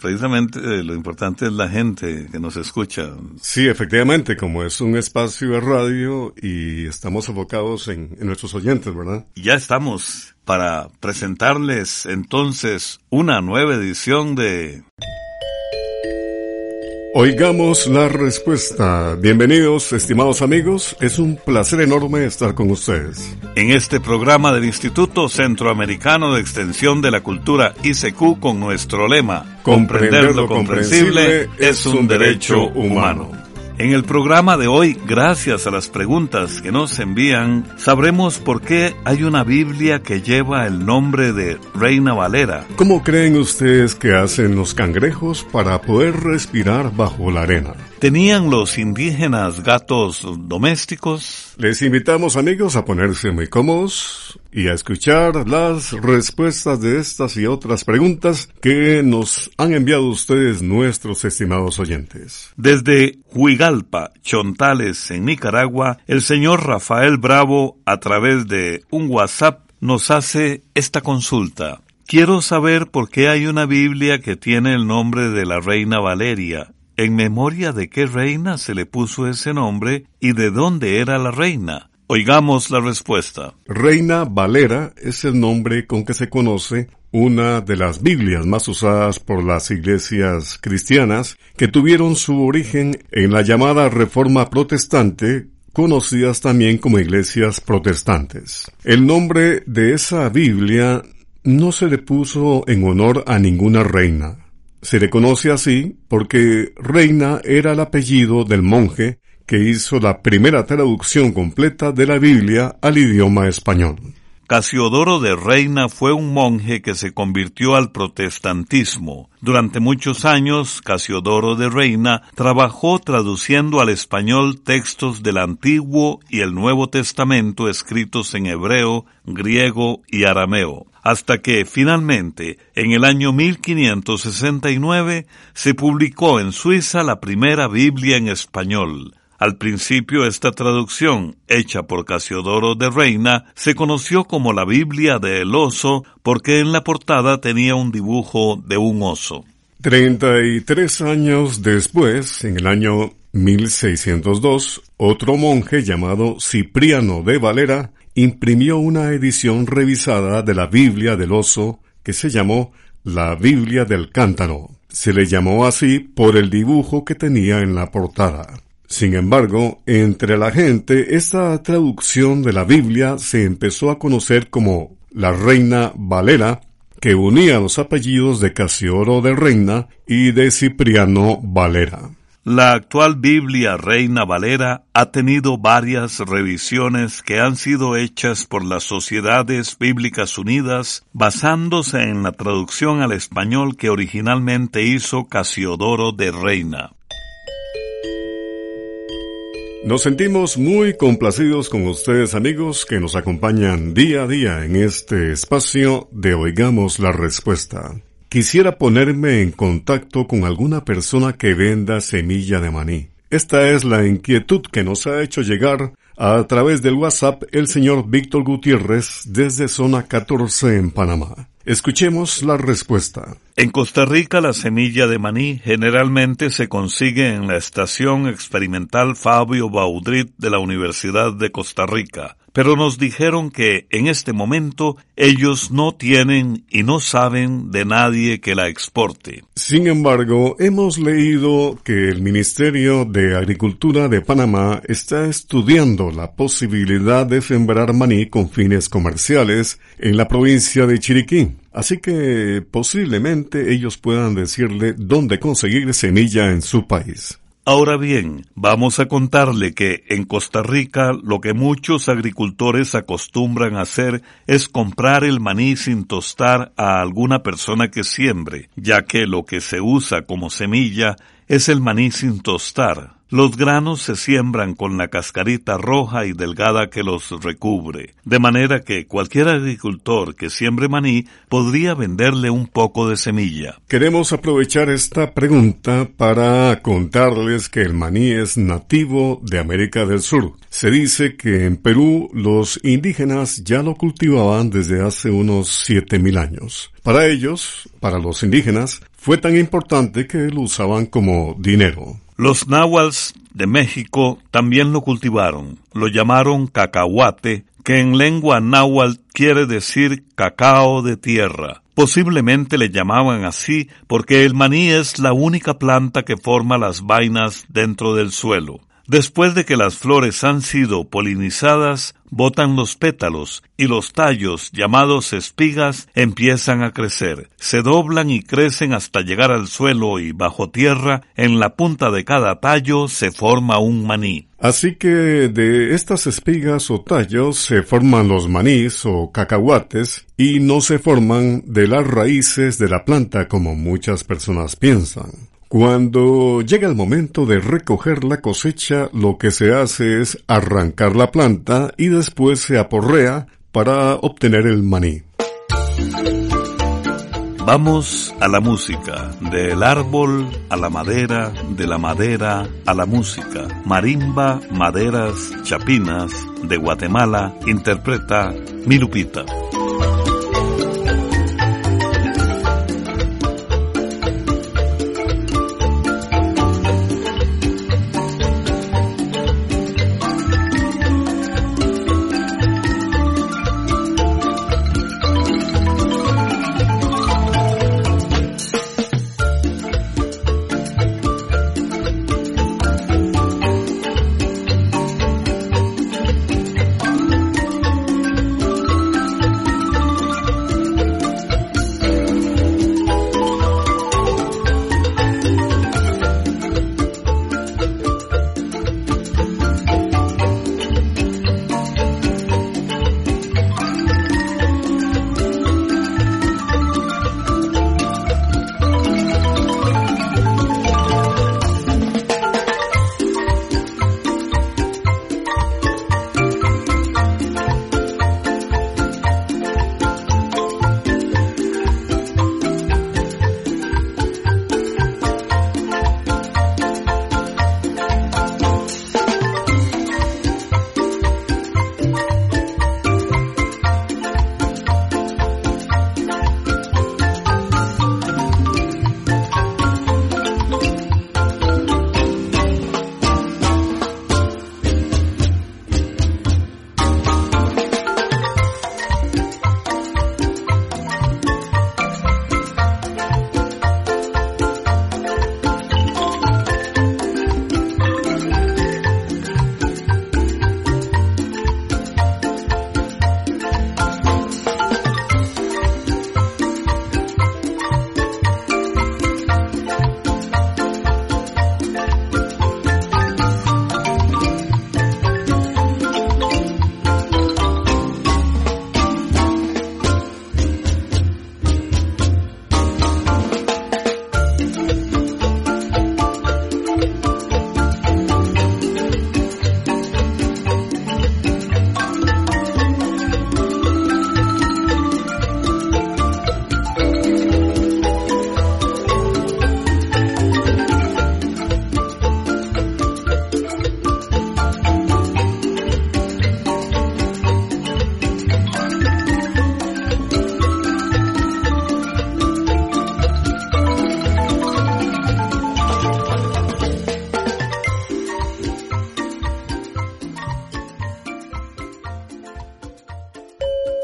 Precisamente eh, lo importante es la gente que nos escucha. Sí, efectivamente, como es un espacio de radio y estamos enfocados en, en nuestros oyentes, ¿verdad? Ya estamos para presentarles entonces una nueva edición de... Oigamos la respuesta. Bienvenidos, estimados amigos. Es un placer enorme estar con ustedes. En este programa del Instituto Centroamericano de Extensión de la Cultura ICQ con nuestro lema, Comprender lo comprensible es un derecho humano. En el programa de hoy, gracias a las preguntas que nos envían, sabremos por qué hay una Biblia que lleva el nombre de Reina Valera. ¿Cómo creen ustedes que hacen los cangrejos para poder respirar bajo la arena? ¿Tenían los indígenas gatos domésticos? Les invitamos amigos a ponerse muy cómodos y a escuchar las respuestas de estas y otras preguntas que nos han enviado ustedes nuestros estimados oyentes. Desde Huigalpa, Chontales, en Nicaragua, el señor Rafael Bravo, a través de un WhatsApp, nos hace esta consulta. Quiero saber por qué hay una Biblia que tiene el nombre de la reina Valeria en memoria de qué reina se le puso ese nombre y de dónde era la reina. Oigamos la respuesta. Reina Valera es el nombre con que se conoce una de las Biblias más usadas por las iglesias cristianas que tuvieron su origen en la llamada Reforma Protestante conocidas también como iglesias protestantes. El nombre de esa Biblia no se le puso en honor a ninguna reina, se le conoce así porque Reina era el apellido del monje que hizo la primera traducción completa de la Biblia al idioma español. Casiodoro de Reina fue un monje que se convirtió al protestantismo. Durante muchos años, Casiodoro de Reina trabajó traduciendo al español textos del Antiguo y el Nuevo Testamento escritos en hebreo, griego y arameo hasta que finalmente, en el año 1569, se publicó en Suiza la primera Biblia en español. Al principio esta traducción, hecha por Casiodoro de Reina, se conoció como la Biblia del oso porque en la portada tenía un dibujo de un oso. Treinta y tres años después, en el año 1602, otro monje llamado Cipriano de Valera imprimió una edición revisada de la Biblia del oso que se llamó la Biblia del cántaro. Se le llamó así por el dibujo que tenía en la portada. Sin embargo, entre la gente esta traducción de la Biblia se empezó a conocer como la Reina Valera, que unía los apellidos de Casioro de Reina y de Cipriano Valera. La actual Biblia Reina Valera ha tenido varias revisiones que han sido hechas por las Sociedades Bíblicas Unidas basándose en la traducción al español que originalmente hizo Casiodoro de Reina. Nos sentimos muy complacidos con ustedes amigos que nos acompañan día a día en este espacio de Oigamos la Respuesta. Quisiera ponerme en contacto con alguna persona que venda semilla de maní. Esta es la inquietud que nos ha hecho llegar a través del WhatsApp el señor Víctor Gutiérrez desde zona 14 en Panamá. Escuchemos la respuesta. En Costa Rica la semilla de maní generalmente se consigue en la estación experimental Fabio Baudrit de la Universidad de Costa Rica pero nos dijeron que en este momento ellos no tienen y no saben de nadie que la exporte. Sin embargo, hemos leído que el Ministerio de Agricultura de Panamá está estudiando la posibilidad de sembrar maní con fines comerciales en la provincia de Chiriquí. Así que posiblemente ellos puedan decirle dónde conseguir semilla en su país. Ahora bien, vamos a contarle que en Costa Rica lo que muchos agricultores acostumbran hacer es comprar el maní sin tostar a alguna persona que siembre, ya que lo que se usa como semilla es el maní sin tostar. Los granos se siembran con la cascarita roja y delgada que los recubre, de manera que cualquier agricultor que siembre maní podría venderle un poco de semilla. Queremos aprovechar esta pregunta para contarles que el maní es nativo de América del Sur. Se dice que en Perú los indígenas ya lo cultivaban desde hace unos 7000 años. Para ellos, para los indígenas, fue tan importante que lo usaban como dinero. Los náhuatls de México también lo cultivaron. Lo llamaron cacahuate, que en lengua náhuatl quiere decir cacao de tierra. Posiblemente le llamaban así porque el maní es la única planta que forma las vainas dentro del suelo. Después de que las flores han sido polinizadas, botan los pétalos y los tallos, llamados espigas, empiezan a crecer. Se doblan y crecen hasta llegar al suelo y bajo tierra, en la punta de cada tallo se forma un maní. Así que de estas espigas o tallos se forman los manís o cacahuates y no se forman de las raíces de la planta como muchas personas piensan. Cuando llega el momento de recoger la cosecha, lo que se hace es arrancar la planta y después se aporrea para obtener el maní. Vamos a la música, del árbol a la madera, de la madera a la música. Marimba, maderas, chapinas, de Guatemala, interpreta Milupita.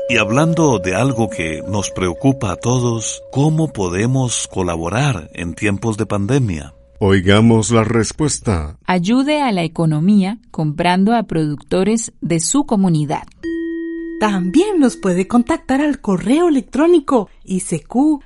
Y hablando de algo que nos preocupa a todos, ¿cómo podemos colaborar en tiempos de pandemia? Oigamos la respuesta. Ayude a la economía comprando a productores de su comunidad. También nos puede contactar al correo electrónico isq.org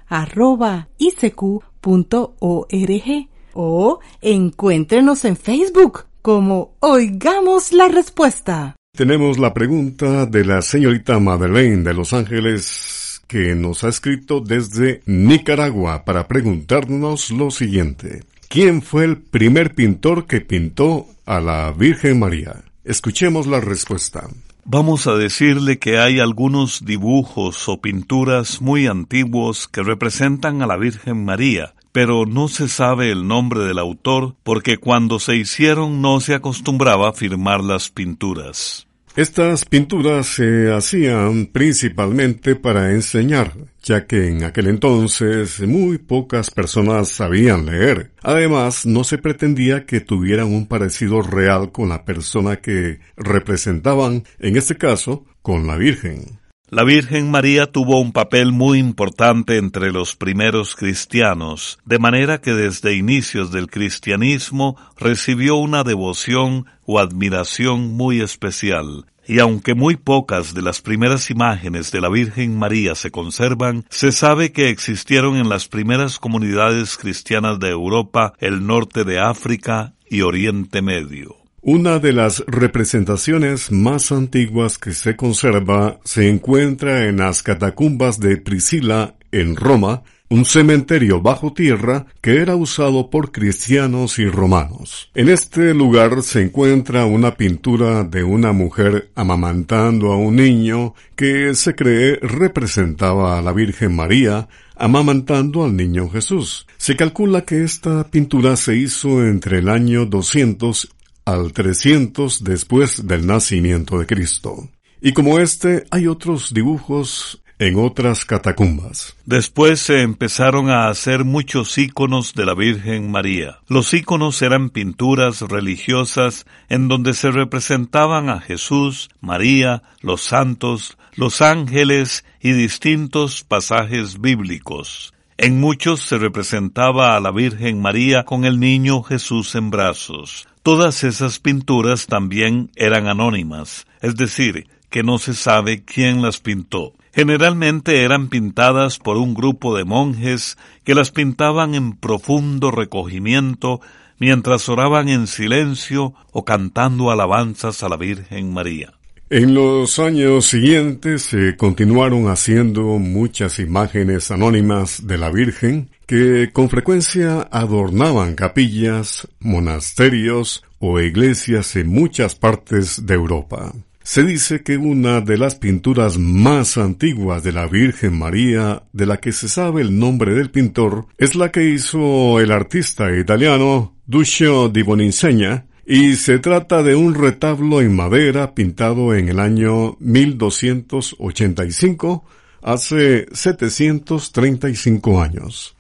o encuéntrenos en Facebook como Oigamos la Respuesta. Tenemos la pregunta de la señorita Madeleine de Los Ángeles que nos ha escrito desde Nicaragua para preguntarnos lo siguiente. ¿quién fue el primer pintor que pintó a la Virgen María? Escuchemos la respuesta. Vamos a decirle que hay algunos dibujos o pinturas muy antiguos que representan a la Virgen María, pero no se sabe el nombre del autor porque cuando se hicieron no se acostumbraba a firmar las pinturas. Estas pinturas se hacían principalmente para enseñar, ya que en aquel entonces muy pocas personas sabían leer. Además, no se pretendía que tuvieran un parecido real con la persona que representaban, en este caso, con la Virgen. La Virgen María tuvo un papel muy importante entre los primeros cristianos, de manera que desde inicios del cristianismo recibió una devoción o admiración muy especial. Y aunque muy pocas de las primeras imágenes de la Virgen María se conservan, se sabe que existieron en las primeras comunidades cristianas de Europa, el norte de África y Oriente Medio. Una de las representaciones más antiguas que se conserva se encuentra en las catacumbas de Priscila, en Roma, un cementerio bajo tierra que era usado por cristianos y romanos. En este lugar se encuentra una pintura de una mujer amamantando a un niño que se cree representaba a la Virgen María amamantando al niño Jesús. Se calcula que esta pintura se hizo entre el año 200 al 300 después del nacimiento de Cristo. Y como este, hay otros dibujos en otras catacumbas. Después se empezaron a hacer muchos íconos de la Virgen María. Los íconos eran pinturas religiosas en donde se representaban a Jesús, María, los santos, los ángeles y distintos pasajes bíblicos. En muchos se representaba a la Virgen María con el niño Jesús en brazos. Todas esas pinturas también eran anónimas, es decir, que no se sabe quién las pintó. Generalmente eran pintadas por un grupo de monjes que las pintaban en profundo recogimiento mientras oraban en silencio o cantando alabanzas a la Virgen María. En los años siguientes se continuaron haciendo muchas imágenes anónimas de la Virgen que con frecuencia adornaban capillas, monasterios o iglesias en muchas partes de Europa. Se dice que una de las pinturas más antiguas de la Virgen María, de la que se sabe el nombre del pintor, es la que hizo el artista italiano Duccio di Boninsegna, y se trata de un retablo en madera pintado en el año 1285, hace 735 años.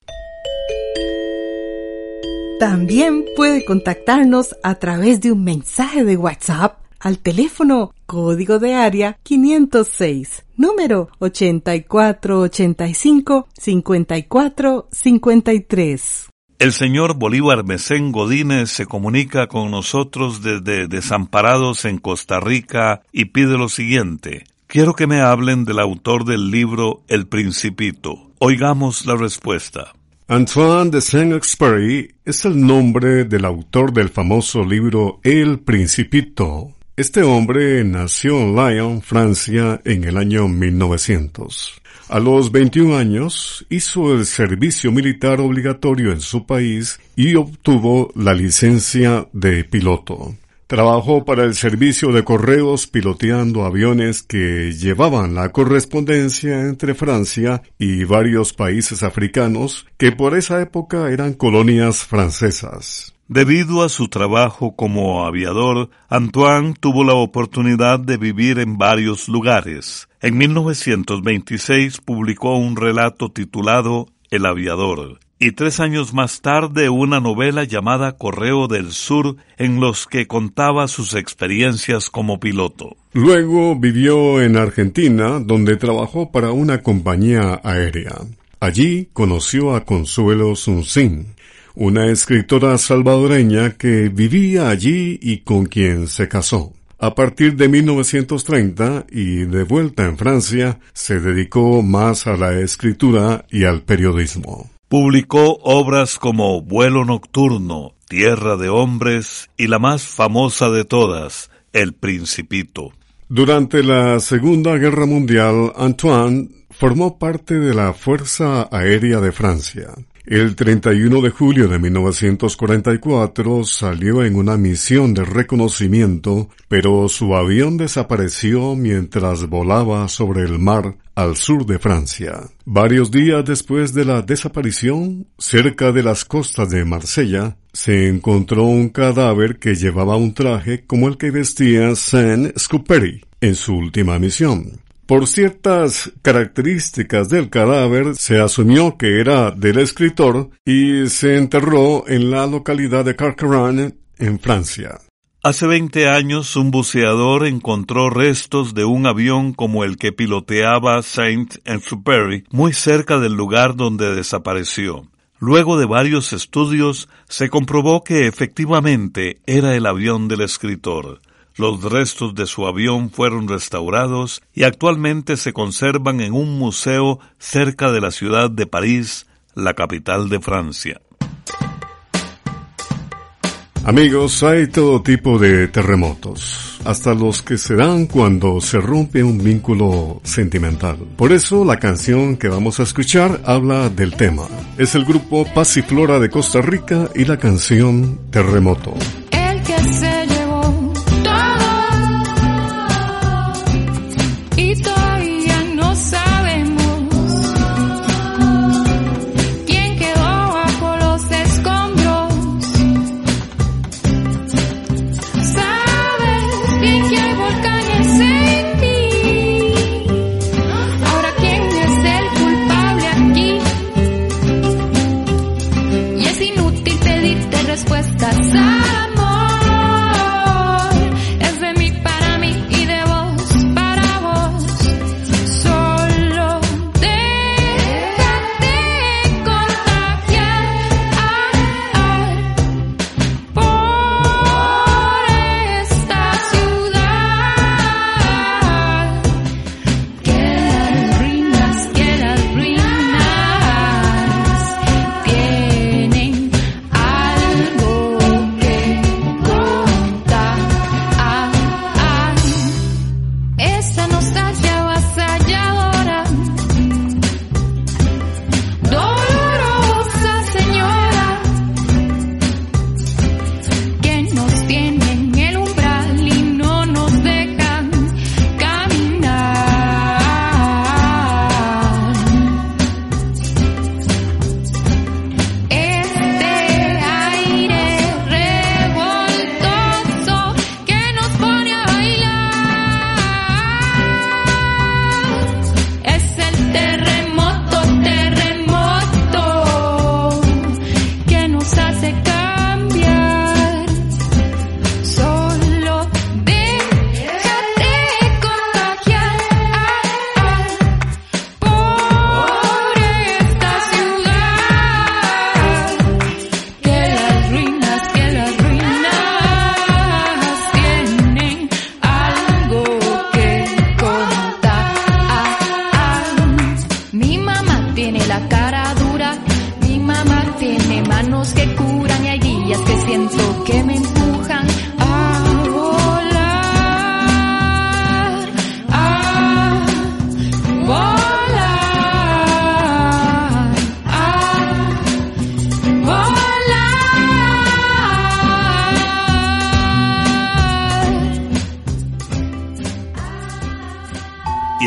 También puede contactarnos a través de un mensaje de WhatsApp al teléfono código de área 506, número 8485-5453. El señor Bolívar Mesén Godínez se comunica con nosotros desde Desamparados en Costa Rica y pide lo siguiente. Quiero que me hablen del autor del libro El Principito. Oigamos la respuesta. Antoine de Saint-Exupéry es el nombre del autor del famoso libro El Principito. Este hombre nació en Lyon, Francia, en el año 1900. A los 21 años hizo el servicio militar obligatorio en su país y obtuvo la licencia de piloto. Trabajó para el servicio de correos piloteando aviones que llevaban la correspondencia entre Francia y varios países africanos que por esa época eran colonias francesas. Debido a su trabajo como aviador, Antoine tuvo la oportunidad de vivir en varios lugares. En 1926 publicó un relato titulado El aviador y tres años más tarde una novela llamada Correo del Sur en los que contaba sus experiencias como piloto. Luego vivió en Argentina donde trabajó para una compañía aérea. Allí conoció a Consuelo Sunsin, una escritora salvadoreña que vivía allí y con quien se casó. A partir de 1930 y de vuelta en Francia, se dedicó más a la escritura y al periodismo. Publicó obras como Vuelo Nocturno, Tierra de Hombres y la más famosa de todas, El Principito. Durante la Segunda Guerra Mundial, Antoine formó parte de la Fuerza Aérea de Francia. El 31 de julio de 1944 salió en una misión de reconocimiento, pero su avión desapareció mientras volaba sobre el mar al sur de Francia. Varios días después de la desaparición, cerca de las costas de Marsella, se encontró un cadáver que llevaba un traje como el que vestía Saint-Scuperi en su última misión. Por ciertas características del cadáver se asumió que era del escritor y se enterró en la localidad de Carcaran, en Francia. Hace 20 años un buceador encontró restos de un avión como el que piloteaba Saint-Exupéry muy cerca del lugar donde desapareció. Luego de varios estudios se comprobó que efectivamente era el avión del escritor. Los restos de su avión fueron restaurados y actualmente se conservan en un museo cerca de la ciudad de París, la capital de Francia. Amigos, hay todo tipo de terremotos, hasta los que se dan cuando se rompe un vínculo sentimental. Por eso la canción que vamos a escuchar habla del tema. Es el grupo Paz y Flora de Costa Rica y la canción Terremoto. Respuestas,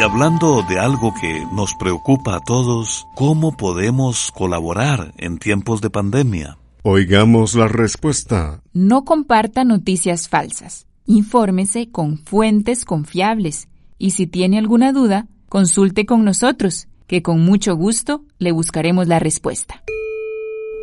Y hablando de algo que nos preocupa a todos, ¿cómo podemos colaborar en tiempos de pandemia? Oigamos la respuesta. No comparta noticias falsas. Infórmese con fuentes confiables y si tiene alguna duda, consulte con nosotros, que con mucho gusto le buscaremos la respuesta.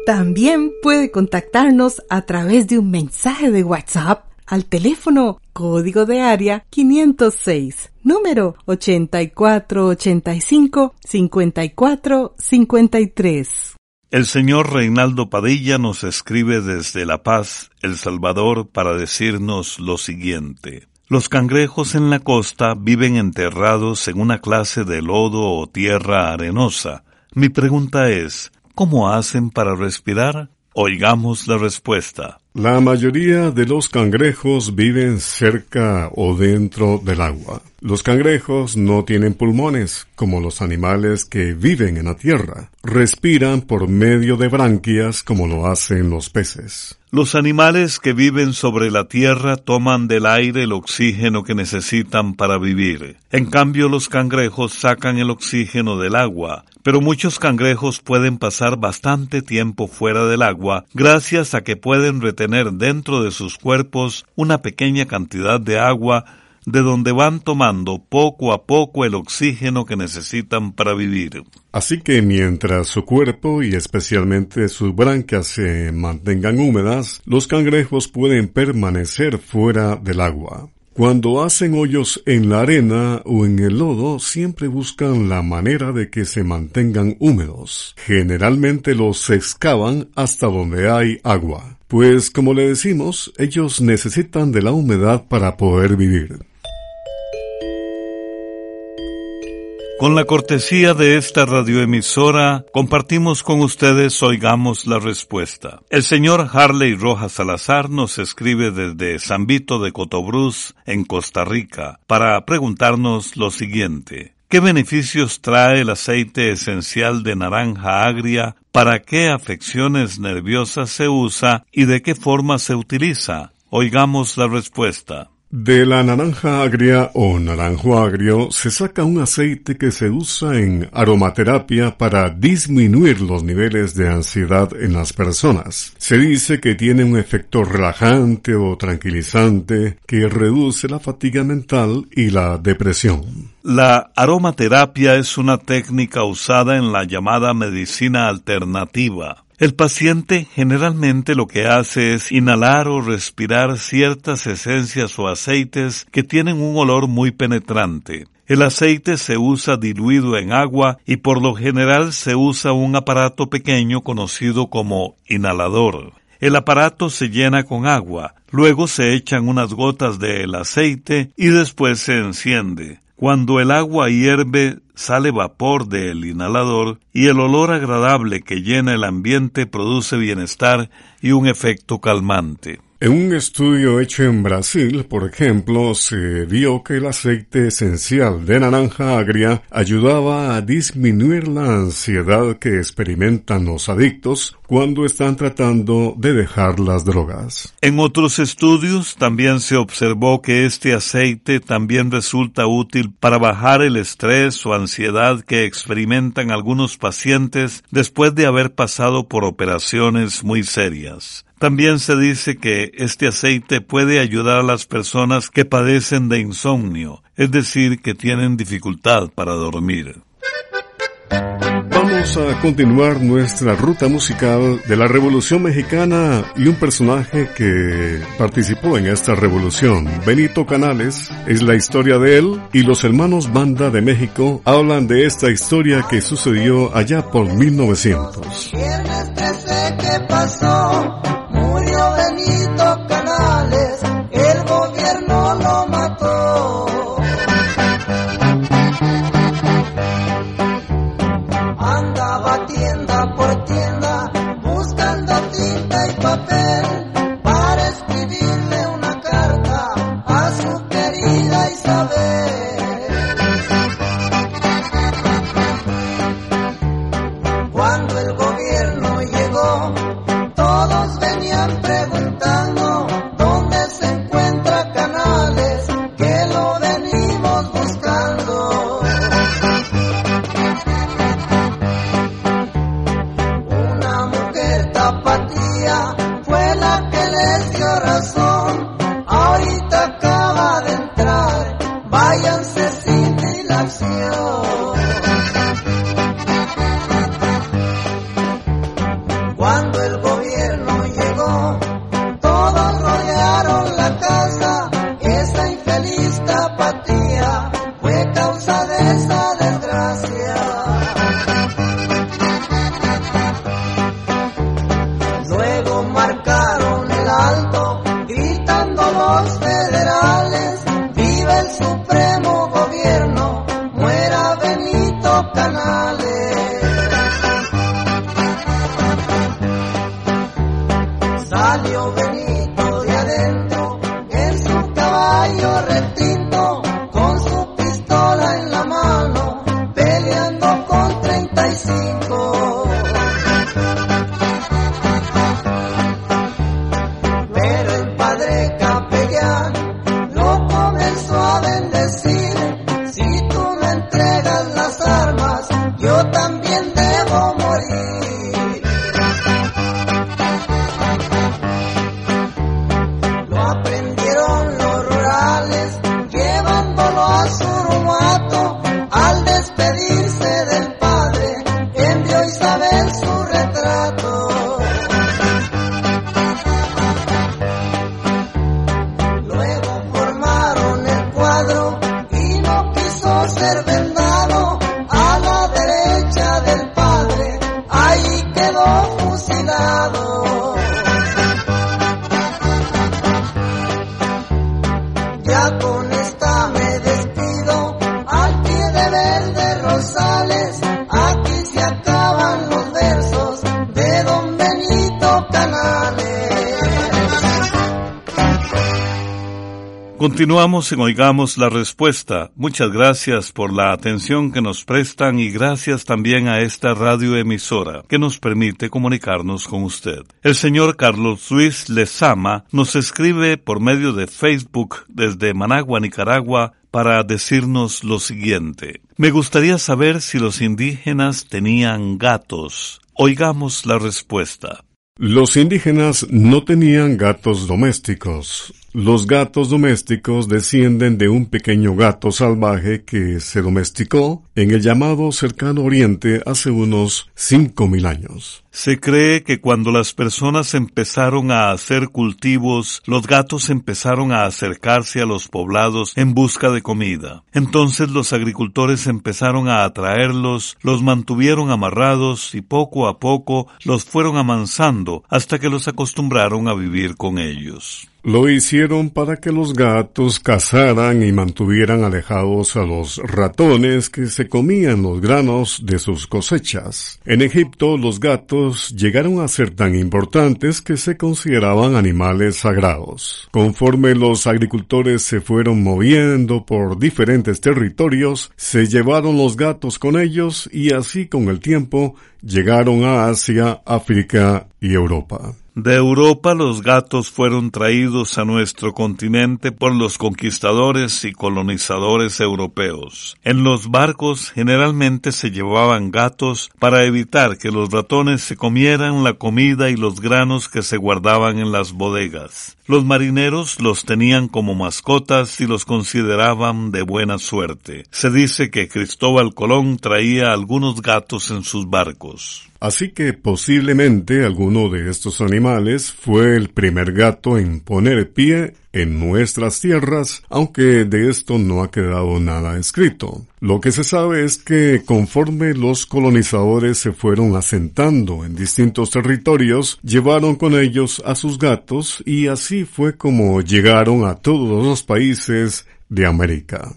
También puede contactarnos a través de un mensaje de WhatsApp al teléfono código de área 506, número 8485-5453. El señor Reinaldo Padilla nos escribe desde La Paz, El Salvador, para decirnos lo siguiente. Los cangrejos en la costa viven enterrados en una clase de lodo o tierra arenosa. Mi pregunta es, ¿cómo hacen para respirar? Oigamos la respuesta. La mayoría de los cangrejos viven cerca o dentro del agua. Los cangrejos no tienen pulmones, como los animales que viven en la tierra. Respiran por medio de branquias, como lo hacen los peces. Los animales que viven sobre la tierra toman del aire el oxígeno que necesitan para vivir. En cambio, los cangrejos sacan el oxígeno del agua, pero muchos cangrejos pueden pasar bastante tiempo fuera del agua gracias a que pueden retener dentro de sus cuerpos una pequeña cantidad de agua de donde van tomando poco a poco el oxígeno que necesitan para vivir. Así que mientras su cuerpo y especialmente sus branquias se mantengan húmedas, los cangrejos pueden permanecer fuera del agua. Cuando hacen hoyos en la arena o en el lodo, siempre buscan la manera de que se mantengan húmedos. Generalmente los excavan hasta donde hay agua. Pues como le decimos, ellos necesitan de la humedad para poder vivir. Con la cortesía de esta radioemisora, compartimos con ustedes Oigamos la Respuesta. El señor Harley Rojas Salazar nos escribe desde San Vito de Cotobruz, en Costa Rica, para preguntarnos lo siguiente. ¿Qué beneficios trae el aceite esencial de naranja agria? ¿Para qué afecciones nerviosas se usa y de qué forma se utiliza? Oigamos la respuesta. De la naranja agria o naranjo agrio se saca un aceite que se usa en aromaterapia para disminuir los niveles de ansiedad en las personas. Se dice que tiene un efecto relajante o tranquilizante que reduce la fatiga mental y la depresión. La aromaterapia es una técnica usada en la llamada medicina alternativa el paciente generalmente lo que hace es inhalar o respirar ciertas esencias o aceites que tienen un olor muy penetrante. El aceite se usa diluido en agua y por lo general se usa un aparato pequeño conocido como inhalador. El aparato se llena con agua, luego se echan unas gotas del aceite y después se enciende. Cuando el agua hierve, sale vapor del inhalador y el olor agradable que llena el ambiente produce bienestar y un efecto calmante. En un estudio hecho en Brasil, por ejemplo, se vio que el aceite esencial de naranja agria ayudaba a disminuir la ansiedad que experimentan los adictos cuando están tratando de dejar las drogas. En otros estudios también se observó que este aceite también resulta útil para bajar el estrés o ansiedad que experimentan algunos pacientes después de haber pasado por operaciones muy serias. También se dice que este aceite puede ayudar a las personas que padecen de insomnio, es decir, que tienen dificultad para dormir. Vamos a continuar nuestra ruta musical de la Revolución Mexicana y un personaje que participó en esta revolución, Benito Canales, es la historia de él y los hermanos Banda de México hablan de esta historia que sucedió allá por 1900. Benito Canales, long debo morir. Continuamos en Oigamos la Respuesta. Muchas gracias por la atención que nos prestan y gracias también a esta radioemisora que nos permite comunicarnos con usted. El señor Carlos Luis Lezama nos escribe por medio de Facebook desde Managua, Nicaragua, para decirnos lo siguiente. Me gustaría saber si los indígenas tenían gatos. Oigamos la respuesta. Los indígenas no tenían gatos domésticos. Los gatos domésticos descienden de un pequeño gato salvaje que se domesticó en el llamado cercano oriente hace unos 5.000 años. Se cree que cuando las personas empezaron a hacer cultivos, los gatos empezaron a acercarse a los poblados en busca de comida. Entonces los agricultores empezaron a atraerlos, los mantuvieron amarrados y poco a poco los fueron amansando hasta que los acostumbraron a vivir con ellos. Lo hicieron para que los gatos cazaran y mantuvieran alejados a los ratones que se comían los granos de sus cosechas. En Egipto los gatos llegaron a ser tan importantes que se consideraban animales sagrados. Conforme los agricultores se fueron moviendo por diferentes territorios, se llevaron los gatos con ellos y así con el tiempo llegaron a Asia, África y Europa. De Europa los gatos fueron traídos a nuestro continente por los conquistadores y colonizadores europeos. En los barcos generalmente se llevaban gatos para evitar que los ratones se comieran la comida y los granos que se guardaban en las bodegas. Los marineros los tenían como mascotas y los consideraban de buena suerte. Se dice que Cristóbal Colón traía algunos gatos en sus barcos. Así que posiblemente alguno de estos animales fue el primer gato en poner pie en nuestras tierras, aunque de esto no ha quedado nada escrito. Lo que se sabe es que conforme los colonizadores se fueron asentando en distintos territorios, llevaron con ellos a sus gatos y así fue como llegaron a todos los países de América.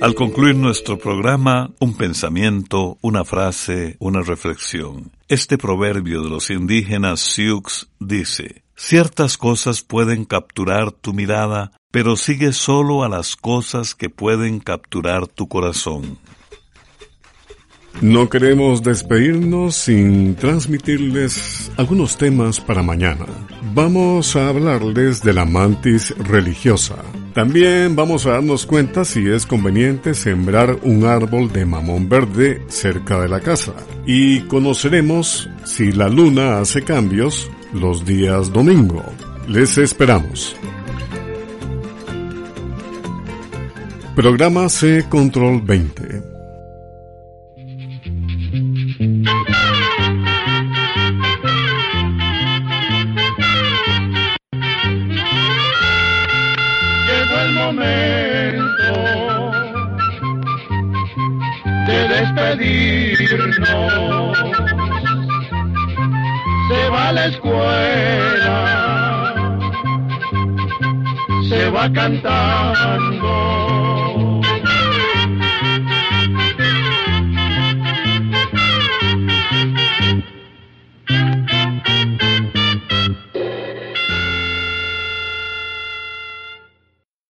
Al concluir nuestro programa, un pensamiento, una frase, una reflexión. Este proverbio de los indígenas Sioux dice, Ciertas cosas pueden capturar tu mirada, pero sigue solo a las cosas que pueden capturar tu corazón. No queremos despedirnos sin transmitirles algunos temas para mañana. Vamos a hablarles de la mantis religiosa. También vamos a darnos cuenta si es conveniente sembrar un árbol de mamón verde cerca de la casa. Y conoceremos si la luna hace cambios los días domingo. Les esperamos. Programa C Control 20. Cantando